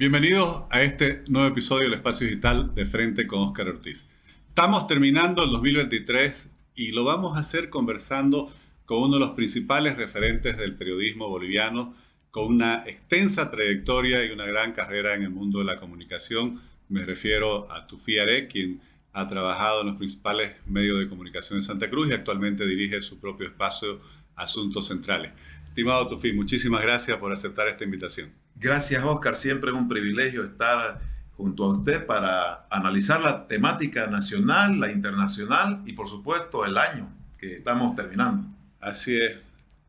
Bienvenidos a este nuevo episodio del Espacio Digital de Frente con Oscar Ortiz. Estamos terminando el 2023 y lo vamos a hacer conversando con uno de los principales referentes del periodismo boliviano, con una extensa trayectoria y una gran carrera en el mundo de la comunicación. Me refiero a Tufi Are, quien ha trabajado en los principales medios de comunicación de Santa Cruz y actualmente dirige su propio espacio Asuntos Centrales. Estimado Tufi, muchísimas gracias por aceptar esta invitación. Gracias, Oscar. Siempre es un privilegio estar junto a usted para analizar la temática nacional, la internacional y, por supuesto, el año que estamos terminando. Así es.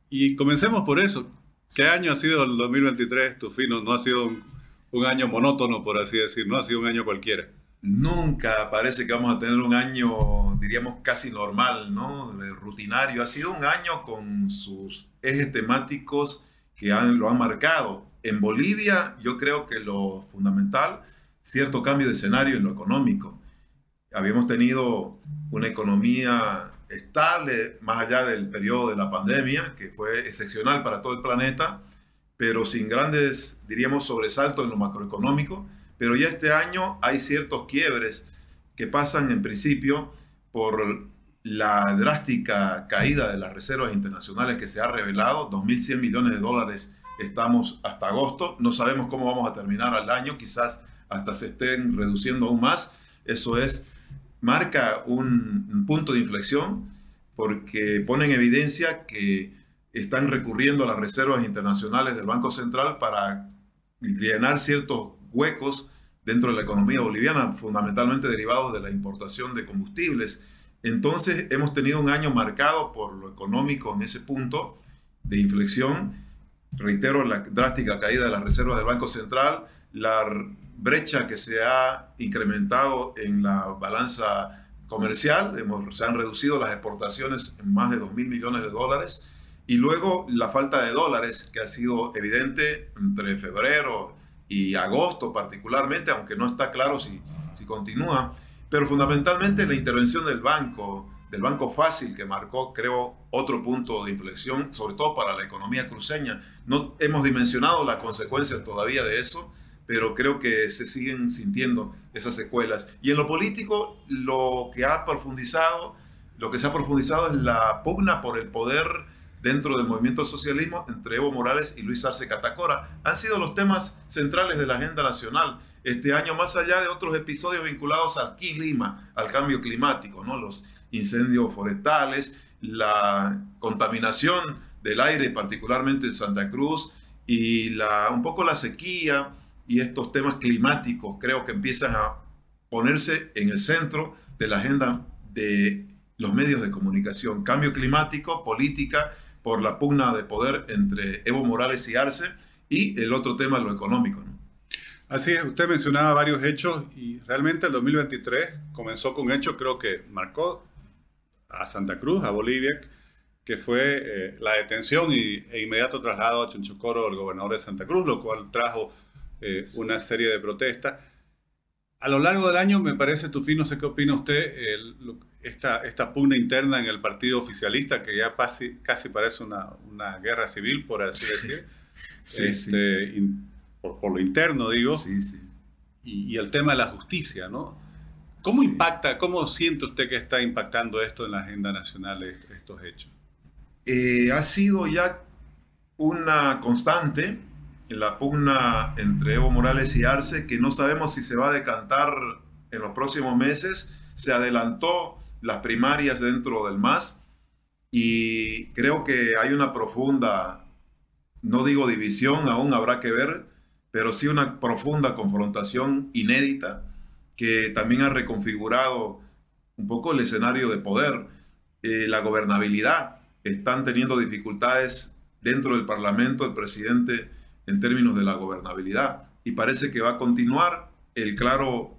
Y comencemos por eso. ¿Qué año ha sido el 2023, Tufi? No, ha sido un, un año monótono, por así decir, no ha sido un año cualquiera nunca parece que vamos a tener un año, diríamos, casi normal, ¿no? rutinario. Ha sido un año con sus ejes temáticos que lo han marcado. En Bolivia, yo creo que lo fundamental, cierto cambio de escenario en lo económico. Habíamos tenido una economía estable más allá del periodo de la pandemia, que fue excepcional para todo el planeta, pero sin grandes, diríamos, sobresaltos en lo macroeconómico pero ya este año hay ciertos quiebres que pasan en principio por la drástica caída de las reservas internacionales que se ha revelado, 2.100 millones de dólares estamos hasta agosto, no sabemos cómo vamos a terminar al año, quizás hasta se estén reduciendo aún más, eso es, marca un, un punto de inflexión porque pone en evidencia que están recurriendo a las reservas internacionales del Banco Central para llenar ciertos huecos dentro de la economía boliviana, fundamentalmente derivados de la importación de combustibles. Entonces hemos tenido un año marcado por lo económico en ese punto de inflexión. Reitero, la drástica caída de las reservas del Banco Central, la brecha que se ha incrementado en la balanza comercial, se han reducido las exportaciones en más de 2 mil millones de dólares, y luego la falta de dólares que ha sido evidente entre febrero y agosto particularmente, aunque no está claro si, si continúa, pero fundamentalmente la intervención del banco, del Banco Fácil, que marcó, creo, otro punto de inflexión, sobre todo para la economía cruceña. No hemos dimensionado las consecuencias todavía de eso, pero creo que se siguen sintiendo esas secuelas. Y en lo político, lo que ha profundizado, lo que se ha profundizado es la pugna por el poder dentro del movimiento socialismo entre Evo Morales y Luis Arce Catacora. Han sido los temas centrales de la agenda nacional este año, más allá de otros episodios vinculados al clima, al cambio climático, ¿no? los incendios forestales, la contaminación del aire, particularmente en Santa Cruz, y la, un poco la sequía y estos temas climáticos creo que empiezan a ponerse en el centro de la agenda de los medios de comunicación. Cambio climático, política, por la pugna de poder entre Evo Morales y Arce y el otro tema, lo económico. Así es, usted mencionaba varios hechos y realmente el 2023 comenzó con un hecho creo que marcó a Santa Cruz, a Bolivia, que fue eh, la detención y, e inmediato traslado a Chonchocoro del gobernador de Santa Cruz, lo cual trajo eh, una serie de protestas. A lo largo del año, me parece, Tufi, no sé qué opina usted, el, esta, esta pugna interna en el partido oficialista que ya casi, casi parece una, una, guerra civil, por así decir. sí, este, por, lo interno, digo. Sí, sí. Y, el tema de la justicia, ¿no? ¿Cómo impacta, cómo siente usted que está impactando esto en la agenda nacional, estos hechos? Eh, ha sido ya una constante en la pugna entre Evo Morales y Arce, que no sabemos si se va a decantar en los próximos meses. Se adelantó las primarias dentro del MAS y creo que hay una profunda, no digo división, aún habrá que ver, pero sí una profunda confrontación inédita que también ha reconfigurado un poco el escenario de poder, eh, la gobernabilidad. Están teniendo dificultades dentro del Parlamento el presidente en términos de la gobernabilidad y parece que va a continuar. El claro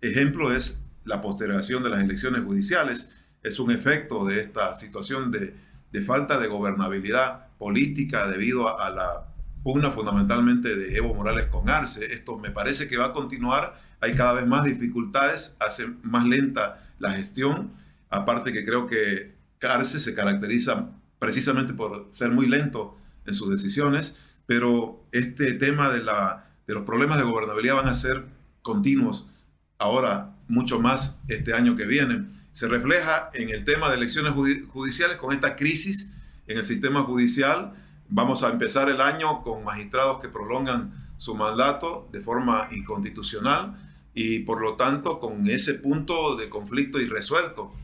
ejemplo es la postergación de las elecciones judiciales es un efecto de esta situación de, falta de gobernabilidad política debido a, la pugna fundamentalmente de Evo Morales con Arce. Esto me parece que va a continuar, hay cada vez más dificultades, hace más lenta la gestión, aparte que creo que Arce se caracteriza precisamente por ser muy lento en sus decisiones, pero este tema de la de los problemas de gobernabilidad van a ser continuos ahora mucho más este año que viene. Se refleja en el tema de elecciones judiciales con esta crisis en el sistema judicial. Vamos a empezar el año con magistrados que prolongan su mandato de forma inconstitucional y por lo tanto con ese punto de conflicto irresuelto.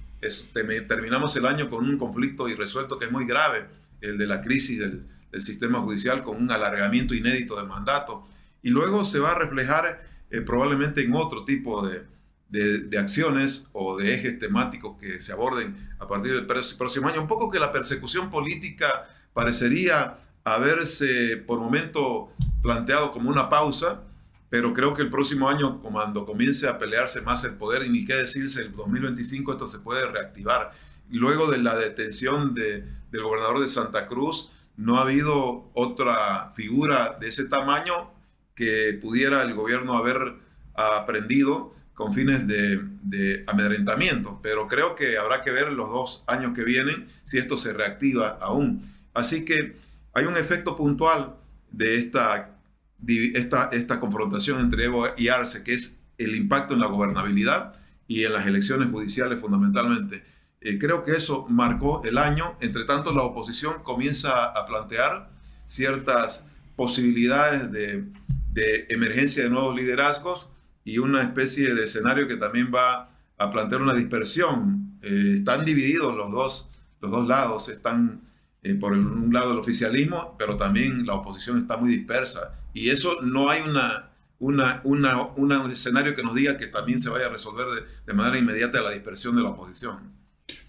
terminamos el año con un conflicto irresuelto que es muy grave, el de la crisis del, sistema judicial con un alargamiento inédito de mandato. Y luego se va a reflejar eh, probablemente en otro tipo de, de, acciones o de ejes temáticos que se aborden a partir del próximo año. Un poco que la persecución política parecería haberse por momento planteado como una pausa, pero creo que el próximo año, cuando comience a pelearse más el poder, y ni qué decirse, el 2025 esto se puede reactivar. Luego de la detención de, del gobernador de Santa Cruz, no ha habido otra figura de ese tamaño que pudiera el gobierno haber aprendido con fines de, amedrentamiento, pero creo que habrá que ver los dos años que vienen si esto se reactiva aún. Así que hay un efecto puntual de esta, esta, esta confrontación entre Evo y Arce, que es el impacto en la gobernabilidad y en las elecciones judiciales fundamentalmente. Eh, creo que eso marcó el año. Entre tanto, la oposición comienza a plantear ciertas posibilidades de, de emergencia de nuevos liderazgos y una especie de escenario que también va a plantear una dispersión. Eh, están divididos los dos, los dos lados, están eh, por un lado el oficialismo, pero también la oposición está muy dispersa. Y eso no hay una, una, una, un escenario que nos diga que también se vaya a resolver de, de manera inmediata la dispersión de la oposición.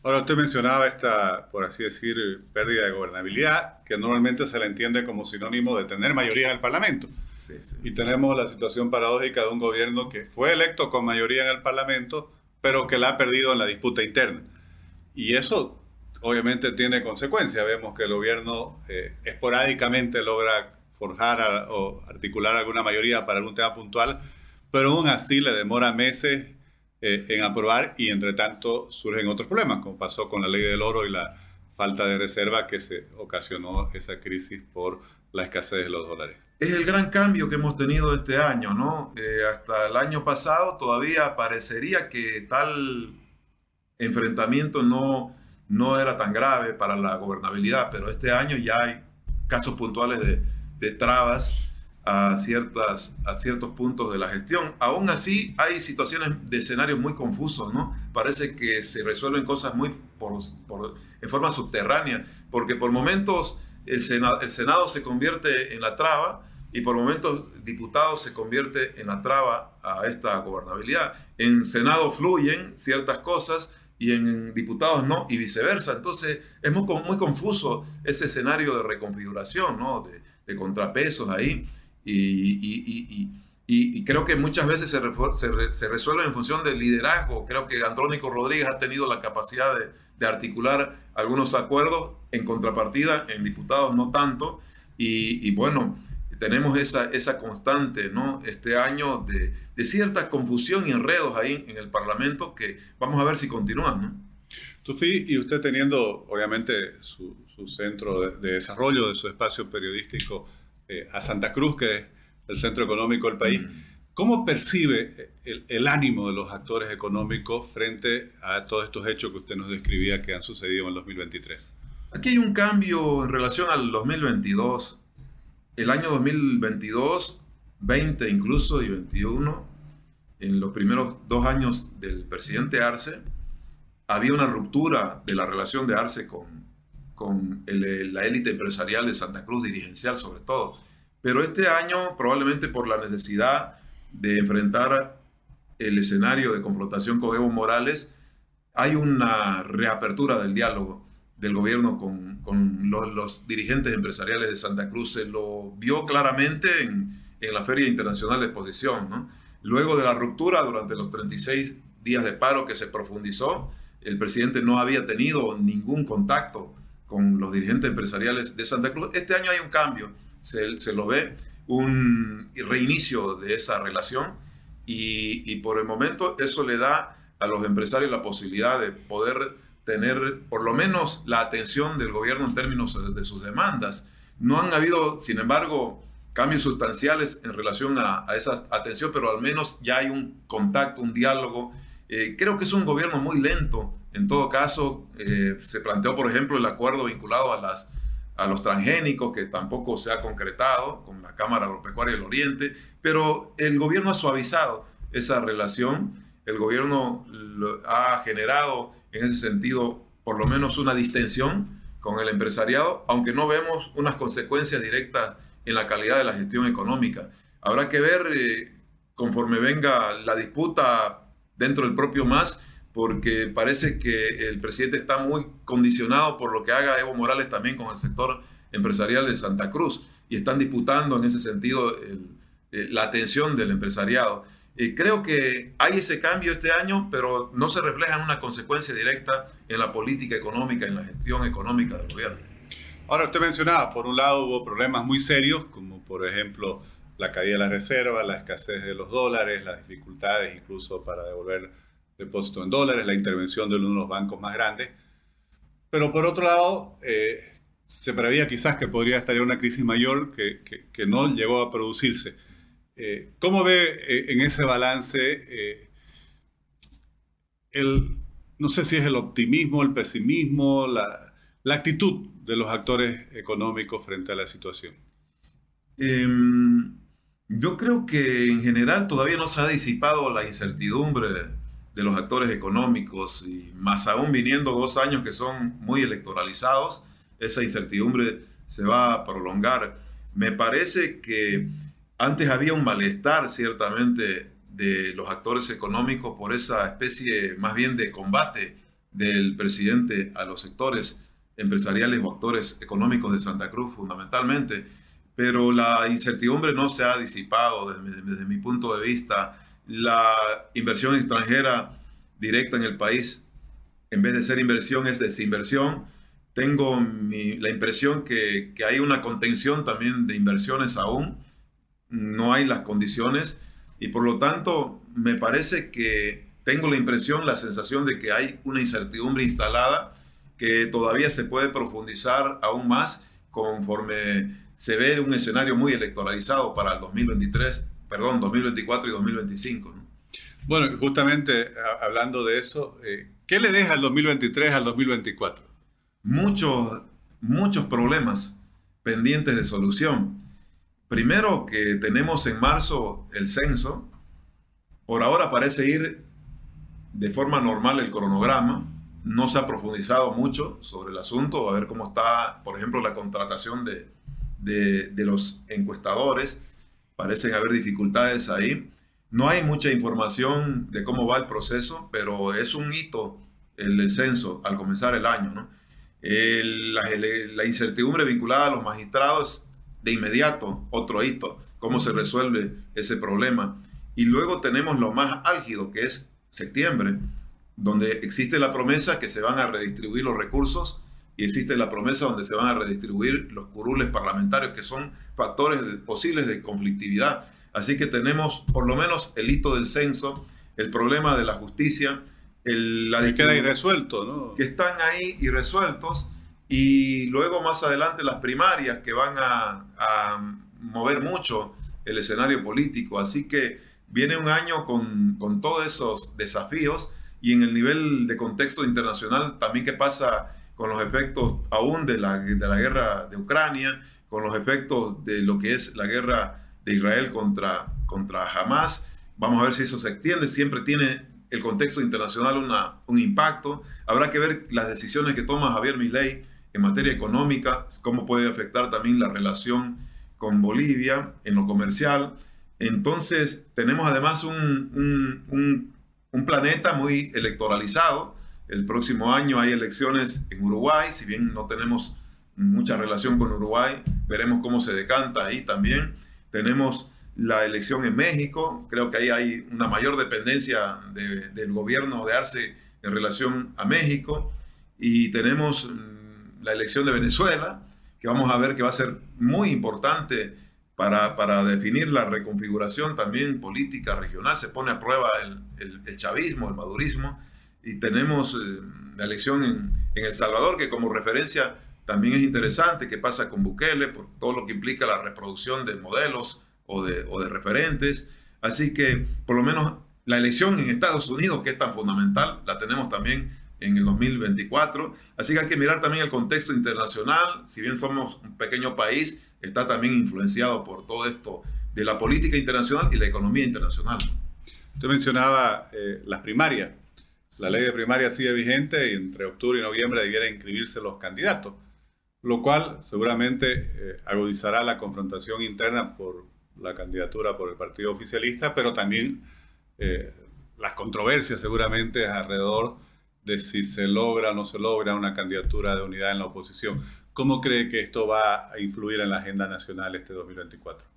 Ahora usted mencionaba esta, por así decir, pérdida de gobernabilidad, que normalmente se la entiende como sinónimo de tener mayoría en el Parlamento. Y tenemos la situación paradójica de un gobierno que fue electo con mayoría en el Parlamento, pero que la ha perdido en la disputa interna. Y eso obviamente tiene consecuencias. Vemos que el gobierno eh, esporádicamente logra forjar o articular alguna mayoría para algún tema puntual, pero aún así le demora meses eh, en aprobar y entre tanto surgen otros problemas, como pasó con la ley del oro y la falta de reserva que se ocasionó esa crisis por la escasez de los dólares. Es el gran cambio que hemos tenido este año, ¿no? Eh, hasta el año pasado todavía parecería que tal enfrentamiento no, no era tan grave para la gobernabilidad, pero este año ya hay casos puntuales de, de trabas a, ciertas, a ciertos puntos de la gestión. Aún así, hay situaciones de escenarios muy confusos, ¿no? Parece que se resuelven cosas muy por, en forma subterránea, porque por momentos el Senado, el Senado se convierte en la traba y por momentos diputados se convierte en la traba a esta gobernabilidad. En Senado fluyen ciertas cosas y en diputados no, y viceversa. Entonces es muy, muy confuso ese escenario de reconfiguración, ¿no? de, de contrapesos ahí. Y, y, creo que muchas veces se, se, resuelve en función del liderazgo. Creo que Andrónico Rodríguez ha tenido la capacidad de, articular algunos acuerdos en contrapartida, en diputados no tanto. Y, bueno, tenemos esa, esa constante ¿no? este año de, de, cierta confusión y enredos ahí en el Parlamento que vamos a ver si continúan. ¿no? Tufi, y usted teniendo obviamente su, su centro de, de, desarrollo de su espacio periodístico eh, a Santa Cruz, que es el centro económico del país. ¿Cómo percibe el, ánimo de los actores económicos frente a todos estos hechos que usted nos describía que han sucedido en el 2023? Aquí hay un cambio en relación al 2022. El año 2022, 20 incluso y 21, en los primeros dos años del presidente Arce, había una ruptura de la relación de Arce con, la élite empresarial de Santa Cruz, dirigencial sobre todo. Pero este año, probablemente por la necesidad de enfrentar el escenario de confrontación con Evo Morales, hay una reapertura del diálogo del gobierno con, con los, dirigentes empresariales de Santa Cruz. Se lo vio claramente en, en la Feria Internacional de Exposición. ¿no? Luego de la ruptura, durante los 36 días de paro que se profundizó, el presidente no había tenido ningún contacto con los dirigentes empresariales de Santa Cruz. Este año hay un cambio, se, se lo ve, un reinicio de esa relación y, y, por el momento eso le da a los empresarios la posibilidad de poder tener por lo menos la atención del gobierno en términos de, sus demandas. No han habido, sin embargo, cambios sustanciales en relación a, esa atención, pero al menos ya hay un contacto, un diálogo. Eh, creo que es un gobierno muy lento. En todo caso, eh, se planteó, por ejemplo, el acuerdo vinculado a, las, a los transgénicos, que tampoco se ha concretado con la Cámara Agropecuaria del Oriente, pero el gobierno ha suavizado esa relación. El gobierno ha generado en ese sentido por lo menos una distensión con el empresariado, aunque no vemos unas consecuencias directas en la calidad de la gestión económica. Habrá que ver eh, conforme venga la disputa dentro del propio MAS, porque parece que el presidente está muy condicionado por lo que haga Evo Morales también con el sector empresarial de Santa Cruz y están disputando en ese sentido eh, la atención del empresariado. Eh, creo que hay ese cambio este año, pero no se refleja en una consecuencia directa en la política económica, en la gestión económica del gobierno. Ahora, usted mencionaba, por un lado hubo problemas muy serios, como por ejemplo la caída de la reserva, la escasez de los dólares, las dificultades incluso para devolver depósitos en dólares, la intervención de uno de los bancos más grandes. Pero por otro lado, eh, se preveía quizás que podría estar una crisis mayor que, que, no llegó a producirse. Eh, ¿Cómo ve eh, en ese balance el, no sé si es el optimismo, el pesimismo, la, la actitud de los actores económicos frente a la situación? Em, yo creo que en general todavía no se ha disipado la incertidumbre de, los actores económicos y más aún viniendo dos años que son muy electoralizados, esa incertidumbre se va a prolongar. Me parece que antes había un malestar ciertamente de los actores económicos por esa especie más bien de combate del presidente a los sectores empresariales o actores económicos de Santa Cruz fundamentalmente, pero la incertidumbre no se ha disipado desde, mi punto de vista. La inversión extranjera directa en el país, en vez de ser inversión, es desinversión. Tengo la impresión que, hay una contención también de inversiones aún, no hay las condiciones y por lo tanto me parece que tengo la impresión, la sensación de que hay una incertidumbre instalada que todavía se puede profundizar aún más conforme se ve un escenario muy electoralizado para el 2023, perdón, 2024 y 2025. Bueno, justamente hablando de eso, eh, ¿qué le deja el 2023 al 2024? Muchos, muchos problemas pendientes de solución. Primero que tenemos en marzo el censo, por ahora parece ir de forma normal el cronograma, no se ha profundizado mucho sobre el asunto, a ver cómo está, por ejemplo, la contratación de, de, los encuestadores. Parecen haber dificultades ahí. No hay mucha información de cómo va el proceso, pero es un hito el censo al comenzar el año. ¿no? la, incertidumbre vinculada a los magistrados, de inmediato, otro hito, cómo se resuelve ese problema. Y luego tenemos lo más álgido, que es septiembre, donde existe la promesa que se van a redistribuir los recursos y existe la promesa donde se van a redistribuir los curules parlamentarios, que son factores posibles de conflictividad. Así que tenemos por lo menos el hito del censo, el problema de la justicia, el, la que queda irresuelto, ¿no? Que están ahí irresueltos y luego más adelante las primarias que van a, mover mucho el escenario político. Así que viene un año con, con todos esos desafíos y en el nivel de contexto internacional también qué pasa con los efectos aún de la, de la guerra de Ucrania, con los efectos de lo que es la guerra de Israel contra, contra Hamas. Vamos a ver si eso se extiende. Siempre tiene el contexto internacional una, un impacto. Habrá que ver las decisiones que toma Javier Milei en materia económica, cómo puede afectar también la relación con Bolivia en lo comercial. Entonces, tenemos además un, un planeta muy electoralizado. El próximo año hay elecciones en Uruguay, si bien no tenemos mucha relación con Uruguay, veremos cómo se decanta ahí también. Tenemos la elección en México, creo que ahí hay una mayor dependencia del gobierno de Arce en relación a México. Y tenemos mm, la elección de Venezuela, que vamos a ver que va a ser muy importante para, definir la reconfiguración también política regional. Se pone a prueba el, chavismo, el madurismo, y tenemos eh, la elección en, El Salvador, que como referencia también es interesante qué pasa con Bukele, por todo lo que implica la reproducción de modelos o de, o de referentes. Así que por lo menos la elección en Estados Unidos, que es tan fundamental, la tenemos también en el 2024. Así que hay que mirar también el contexto internacional. Si bien somos un pequeño país, está también influenciado por todo esto de la política internacional y la economía internacional. Usted mencionaba eh, las primarias. La ley de primaria sigue vigente y entre octubre y noviembre debiera inscribirse los candidatos, lo cual seguramente eh, agudizará la confrontación interna por la candidatura por el partido oficialista, pero también eh, las controversias seguramente alrededor de si se logra o no se logra una candidatura de unidad en la oposición. ¿Cómo cree que esto va a influir en la agenda nacional este 2024?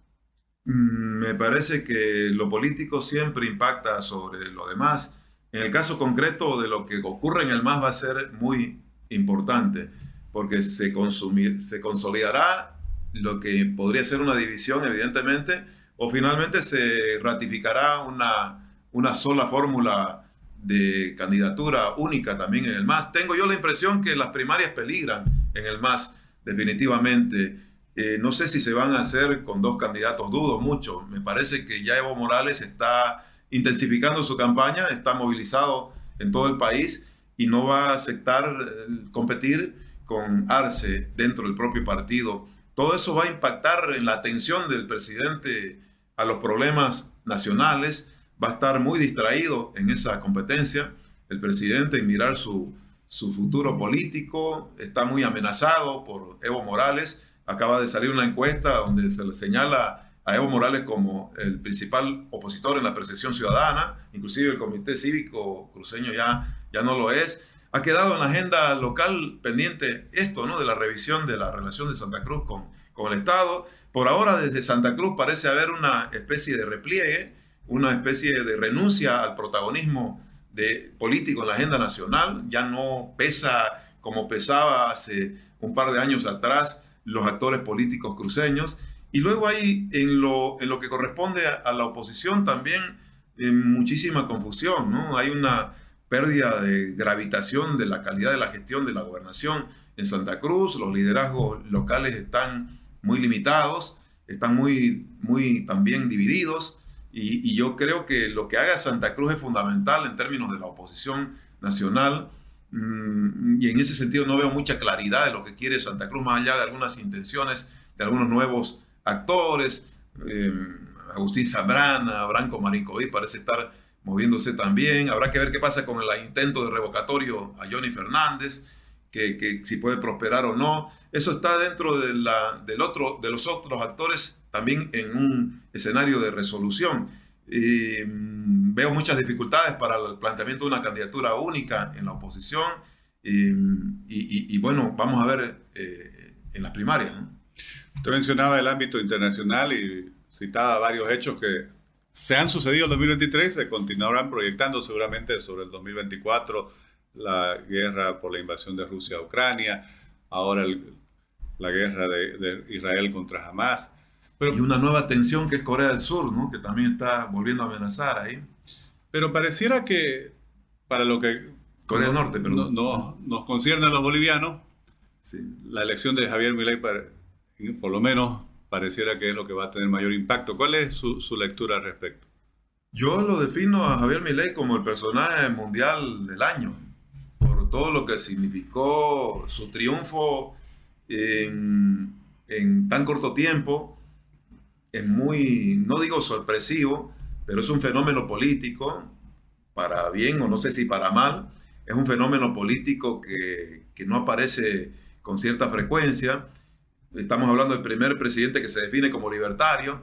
Mm, me parece que lo político siempre impacta sobre lo demás. En el caso concreto de lo que ocurre en el MAS va a ser muy importante, porque se, consumir, se consolidará lo que podría ser una división, evidentemente, o finalmente se ratificará una, una sola fórmula de candidatura única también en el MAS. Tengo yo la impresión que las primarias peligran en el MAS, definitivamente. Eh, no sé si se van a hacer con dos candidatos, dudo mucho. Me parece que ya Evo Morales está intensificando su campaña, está movilizado en todo el país y no va a aceptar eh, competir con Arce dentro del propio partido. Todo eso va a impactar en la atención del presidente a los problemas nacionales va a estar muy distraído en esa competencia. El presidente en mirar su, su futuro político está muy amenazado por Evo Morales. Acaba de salir una encuesta donde se le señala a Evo Morales como el principal opositor en la percepción ciudadana, inclusive el Comité Cívico Cruceño ya, ya no lo es. Ha quedado en la agenda local pendiente esto, ¿no? De la revisión de la relación de Santa Cruz con, con el Estado. Por ahora desde Santa Cruz parece haber una especie de repliegue una especie de renuncia al protagonismo de, político en la agenda nacional, ya no pesa como pesaba hace un par de años atrás los actores políticos cruceños. Y luego hay en lo, en lo que corresponde a, la oposición también eh, muchísima confusión, ¿no? Hay una pérdida de gravitación de la calidad de la gestión de la gobernación en Santa Cruz, los liderazgos locales están muy limitados, están muy, muy también divididos, y, yo creo que lo que haga Santa Cruz es fundamental en términos de la oposición nacional. Mm, y en ese sentido no veo mucha claridad de lo que quiere Santa Cruz, más allá de algunas intenciones de algunos nuevos actores. Eh, Agustín Zambrana, Branco Maricoví parece estar moviéndose también. Habrá que ver qué pasa con el intento de revocatorio a Johnny Fernández, que, que si puede prosperar o no. Eso está dentro de, la, del otro, de los otros actores también en un escenario de resolución. Mm, veo muchas dificultades para el planteamiento de una candidatura única en la oposición y, bueno, vamos a ver eh, en las primarias. Usted mencionaba el ámbito internacional y citaba varios hechos que se han sucedido en 2023, se continuarán proyectando seguramente sobre el 2024, la guerra por la invasión de Rusia a Ucrania, ahora la guerra de, de Israel contra Hamas y una nueva tensión que es Corea del Sur, ¿no? que también está volviendo a amenazar ahí. Pero pareciera que para lo que Corea del Norte, pero no, nos concierne a los bolivianos, la elección de Javier Milei por lo menos pareciera que es lo que va a tener mayor impacto. ¿Cuál es su, su lectura al respecto? Yo lo defino a Javier Milei como el personaje mundial del año, todo lo que significó su triunfo en, en tan corto tiempo, es muy, no digo sorpresivo, pero es un fenómeno político, para bien o no sé si para mal, es un fenómeno político que, que no aparece con cierta frecuencia. Estamos hablando del primer presidente que se define como libertario.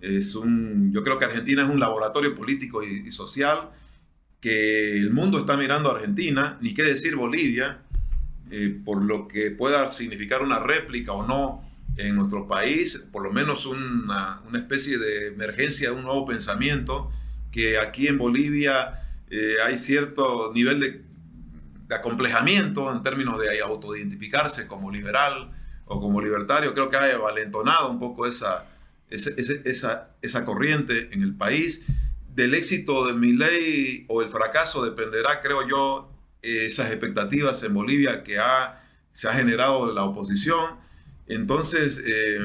Es un, yo creo que Argentina es un laboratorio político y, social que el mundo está mirando a Argentina, ni qué decir Bolivia, eh, por lo que pueda significar una réplica o no en nuestro país, por lo menos una, una especie de emergencia, un nuevo pensamiento, que aquí en Bolivia eh, hay cierto nivel de, de, acomplejamiento en términos de autoidentificarse como liberal o como libertario. Creo que ha valentonado un poco esa, esa, esa, esa corriente en el país. Del éxito de mi ley o el fracaso dependerá, creo yo, esas expectativas en Bolivia que ha se ha generado la oposición. Entonces, eh,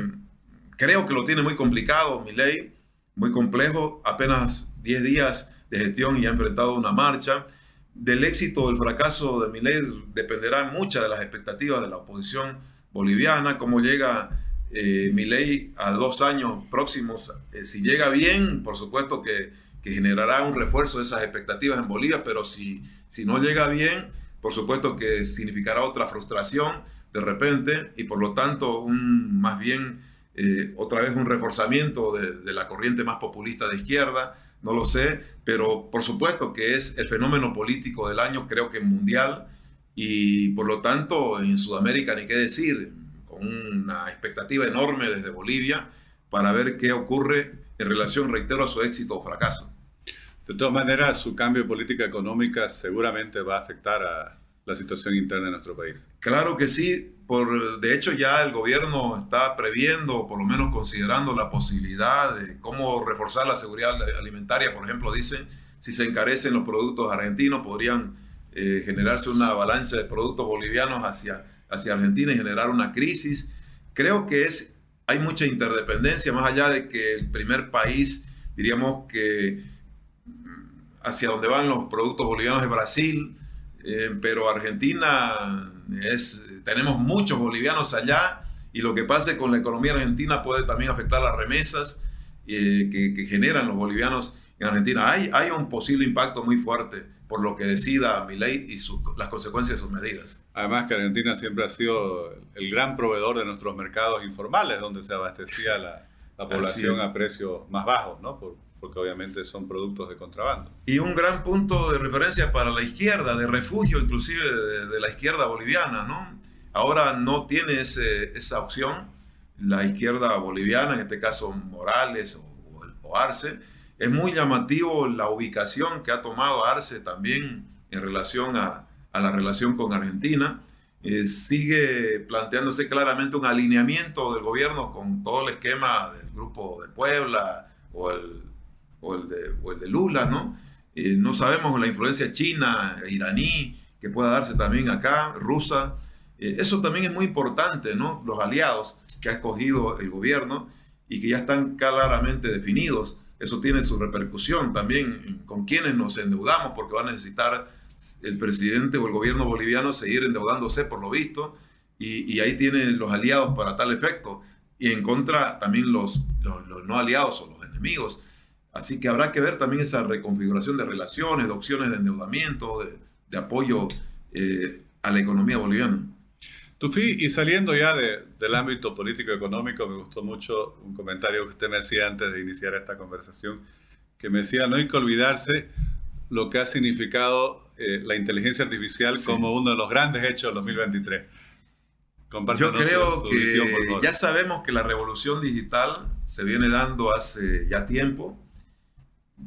creo que lo tiene muy complicado, mi ley, muy complejo, apenas 10 días de gestión y ha enfrentado una marcha. Del éxito o del fracaso de mi ley dependerá muchas de las expectativas de la oposición boliviana, cómo llega eh, mi ley a dos años próximos. Eh, si llega bien, por supuesto que, que, generará un refuerzo de esas expectativas en Bolivia, pero si, si no llega bien, por supuesto que significará otra frustración de repente y por lo tanto un, más bien eh, otra vez un reforzamiento de, de, la corriente más populista de izquierda, no lo sé, pero por supuesto que es el fenómeno político del año, creo que mundial, y por lo tanto en Sudamérica ni qué decir, con una expectativa enorme desde Bolivia para ver qué ocurre en relación, reitero, a su éxito o fracaso. De todas maneras, su cambio de política económica seguramente va a afectar a la situación interna de nuestro país. Claro que sí. Por, de hecho, ya el gobierno está previendo, por lo menos considerando la posibilidad de cómo reforzar la seguridad alimentaria. Por ejemplo, dicen, si se encarecen los productos argentinos, podrían eh, generarse una avalancha de productos bolivianos hacia, hacia Argentina y generar una crisis. Creo que es, hay mucha interdependencia, más allá de que el primer país, diríamos que hacia donde van los productos bolivianos es Brasil, eh, pero Argentina es, tenemos muchos bolivianos allá y lo que pase con la economía argentina puede también afectar las remesas eh, que, generan los bolivianos en Argentina. Hay, hay un posible impacto muy fuerte por lo que decida mi ley y las consecuencias de sus medidas. Además que Argentina siempre ha sido el gran proveedor de nuestros mercados informales, donde se abastecía la, la población a precios más bajos, ¿no? Por, porque obviamente son productos de contrabando. Y un gran punto de referencia para la izquierda, de refugio inclusive de, la izquierda boliviana, ¿no? Ahora no tiene ese, esa opción la izquierda boliviana, en este caso Morales o, o, Arce. Es muy llamativo la ubicación que ha tomado Arce también en relación a, a la relación con Argentina. Eh, sigue planteándose claramente un alineamiento del gobierno con todo el esquema del grupo de Puebla o el o el de, o el de Lula, ¿no? Eh, no sabemos la influencia china, iraní, que pueda darse también acá, rusa. Eh, eso también es muy importante, ¿no? Los aliados que ha escogido el gobierno y que ya están claramente definidos. Eso tiene su repercusión también con quienes nos endeudamos, porque va a necesitar el presidente o el gobierno boliviano seguir endeudándose por lo visto, y, ahí tienen los aliados para tal efecto, y en contra también los, los no aliados o los enemigos. Así que habrá que ver también esa reconfiguración de relaciones, de opciones de endeudamiento, de, apoyo eh, a la economía boliviana. Tufi, y saliendo ya del ámbito político-económico, me gustó mucho un comentario que usted me hacía antes de iniciar esta conversación, que me decía, no hay que olvidarse lo que ha significado eh, la inteligencia artificial como uno de los grandes hechos del 2023. Yo creo que ya sabemos que la revolución digital se viene dando hace ya tiempo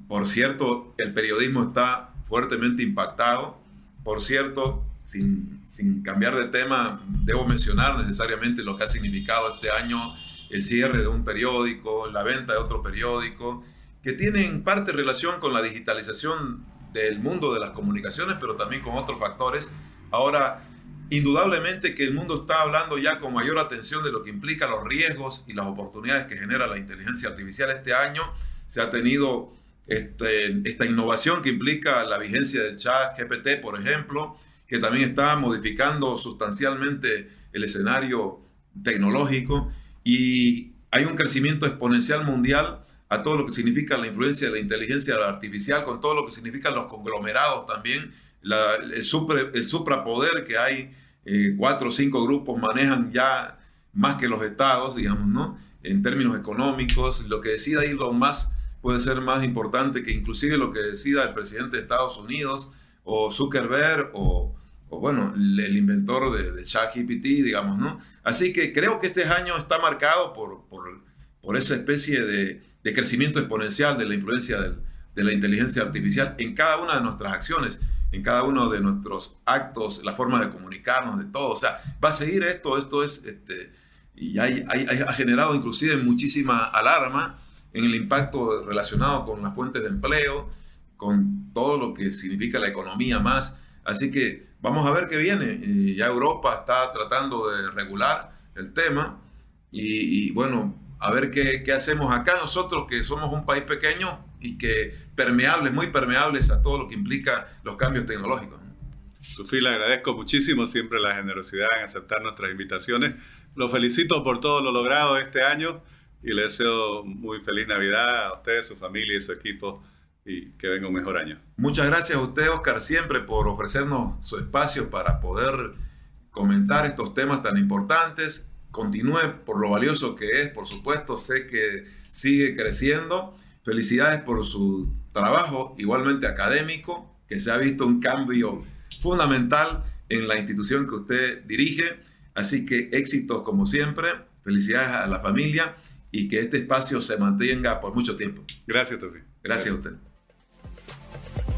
por cierto, el periodismo está fuertemente impactado. Por cierto, sin, sin, cambiar de tema, debo mencionar necesariamente lo que ha significado este año el cierre de un periódico, la venta de otro periódico, que tienen parte relación con la digitalización del mundo de las comunicaciones, pero también con otros factores. Ahora, indudablemente que el mundo está hablando ya con mayor atención de lo que implica los riesgos y las oportunidades que genera la inteligencia artificial este año. Se ha tenido este, esta innovación que implica la vigencia del chat GPT, por ejemplo, que también está modificando sustancialmente el escenario tecnológico y hay un crecimiento exponencial mundial a todo lo que significa la influencia de la inteligencia artificial, con todo lo que significan los conglomerados también, el, super, el suprapoder que hay, eh, cuatro o cinco grupos manejan ya más que los estados, digamos, ¿no? En términos económicos, lo que decida lo más puede ser más importante que inclusive lo que decida el presidente de Estados Unidos o Zuckerberg o, bueno, el inventor de, de ChatGPT, digamos, ¿no? Así que creo que este año está marcado por, por, por esa especie de, de, crecimiento exponencial de la influencia de la inteligencia artificial en cada una de nuestras acciones, en cada uno de nuestros actos, la forma de comunicarnos, de todo. O sea, va a seguir esto, esto es, este, y hay, hay, ha generado inclusive muchísima alarma en el impacto relacionado con las fuentes de empleo, con todo lo que significa la economía más. Así que vamos a ver qué viene. Y ya Europa está tratando de regular el tema y, bueno, a ver qué, qué, hacemos acá nosotros, que somos un país pequeño y que permeables, muy permeables a todo lo que implica los cambios tecnológicos. Sufi, le agradezco muchísimo siempre la generosidad en aceptar nuestras invitaciones. Lo felicito por todo lo logrado este año y le deseo muy feliz Navidad a usted, su familia y su equipo y que venga un mejor año. Muchas gracias a usted, Oscar, siempre por ofrecernos su espacio para poder comentar estos temas tan importantes. Continúe por lo valioso que es, por supuesto, sé que sigue creciendo. Felicidades por su trabajo, igualmente académico, que se ha visto un cambio fundamental en la institución que usted dirige. Así que éxitos como siempre, felicidades a la familia y que este espacio se mantenga por mucho tiempo. Gracias, Tofi. Gracias, Gracias a usted.